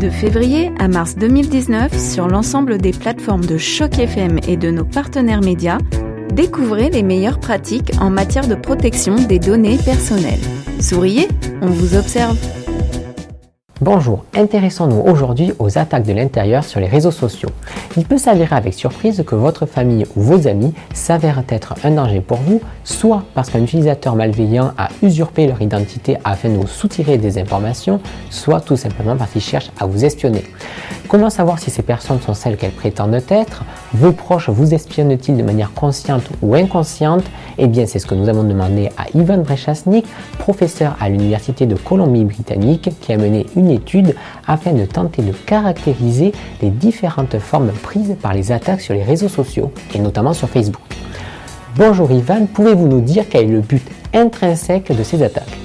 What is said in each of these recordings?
De février à mars 2019, sur l'ensemble des plateformes de Choc FM et de nos partenaires médias, découvrez les meilleures pratiques en matière de protection des données personnelles. Souriez, on vous observe. Bonjour, intéressons-nous aujourd'hui aux attaques de l'intérieur sur les réseaux sociaux. Il peut s'avérer avec surprise que votre famille ou vos amis s'avèrent être un danger pour vous, soit parce qu'un utilisateur malveillant a usurpé leur identité afin de vous soutirer des informations, soit tout simplement parce qu'il cherche à vous espionner. Comment savoir si ces personnes sont celles qu'elles prétendent être? Vos proches vous espionnent-ils de manière consciente ou inconsciente? Eh bien, c'est ce que nous avons demandé à Ivan Brechasnik, professeur à l'Université de Colombie-Britannique, qui a mené une étude afin de tenter de caractériser les différentes formes prises par les attaques sur les réseaux sociaux, et notamment sur Facebook. Bonjour Ivan, pouvez-vous nous dire quel est le but intrinsèque de ces attaques?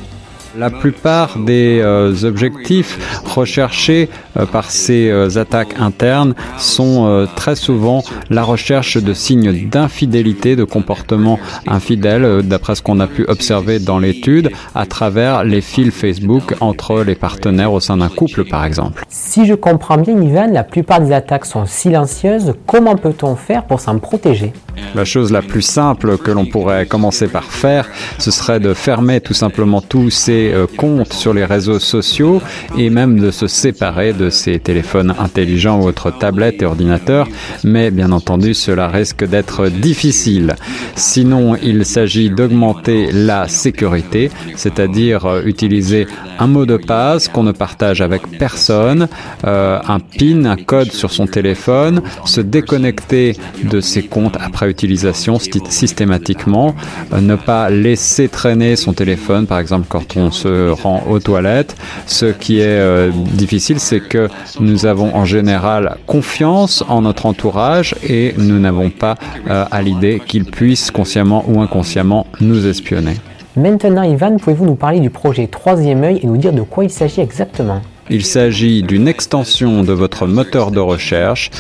La plupart des euh, objectifs recherchés euh, par ces euh, attaques internes sont très souvent la recherche de signes d'infidélité, de comportement infidèle, d'après ce qu'on a pu observer dans l'étude, à travers les fils Facebook entre les partenaires au sein d'un couple, par exemple. Si je comprends bien, Ivan, la plupart des attaques sont silencieuses. Comment peut-on faire pour s'en protéger? La chose la plus simple que l'on pourrait commencer par faire, ce serait de fermer tout simplement tous ces euh, comptes sur les réseaux sociaux et même de se séparer de ces téléphones intelligents ou autres tablettes et ordinateurs. Mais bien entendu, cela risque d'être difficile. Sinon, il s'agit d'augmenter la sécurité, c'est-à-dire euh, utiliser un mot de passe qu'on ne partage avec personne, euh, un PIN, un code sur son téléphone, se déconnecter de ses comptes après utilisation systématiquement, ne pas laisser traîner son téléphone, par exemple quand on se rend aux toilettes. Ce qui est euh, difficile, c'est que nous avons en général confiance en notre entourage et nous n'avons pas euh, à l'idée qu'ils puissent consciemment ou inconsciemment nous espionner. Maintenant, Ivan, pouvez-vous nous parler du projet Troisième œil et nous dire de quoi il s'agit exactement? Il s'agit d'une extension de votre moteur de recherche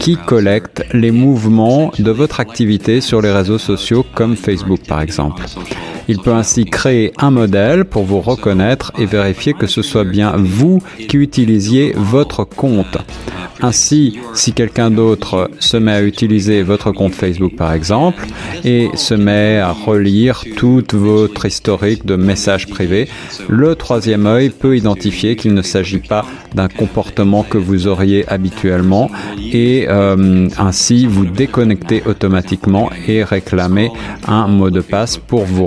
qui collecte les mouvements de votre activité sur les réseaux sociaux comme Facebook par exemple. Il peut ainsi créer un modèle pour vous reconnaître et vérifier que ce soit bien vous qui utilisiez votre compte. Ainsi, si quelqu'un d'autre se met à utiliser votre compte Facebook par exemple et se met à relire toute votre historique de messages privés, le troisième œil peut identifier qu'il ne s'agit pas d'un comportement que vous auriez habituellement et euh, ainsi vous déconnecter automatiquement et réclamer un mot de passe pour vous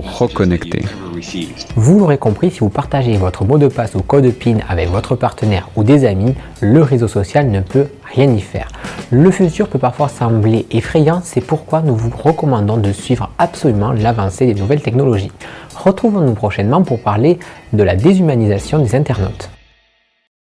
Vous l'aurez compris, si vous partagez votre mot de passe ou code PIN avec votre partenaire ou des amis, le réseau social ne peut rien y faire. Le futur peut parfois sembler effrayant, c'est pourquoi nous vous recommandons de suivre absolument l'avancée des nouvelles technologies. Retrouvons-nous prochainement pour parler de la déshumanisation des internautes.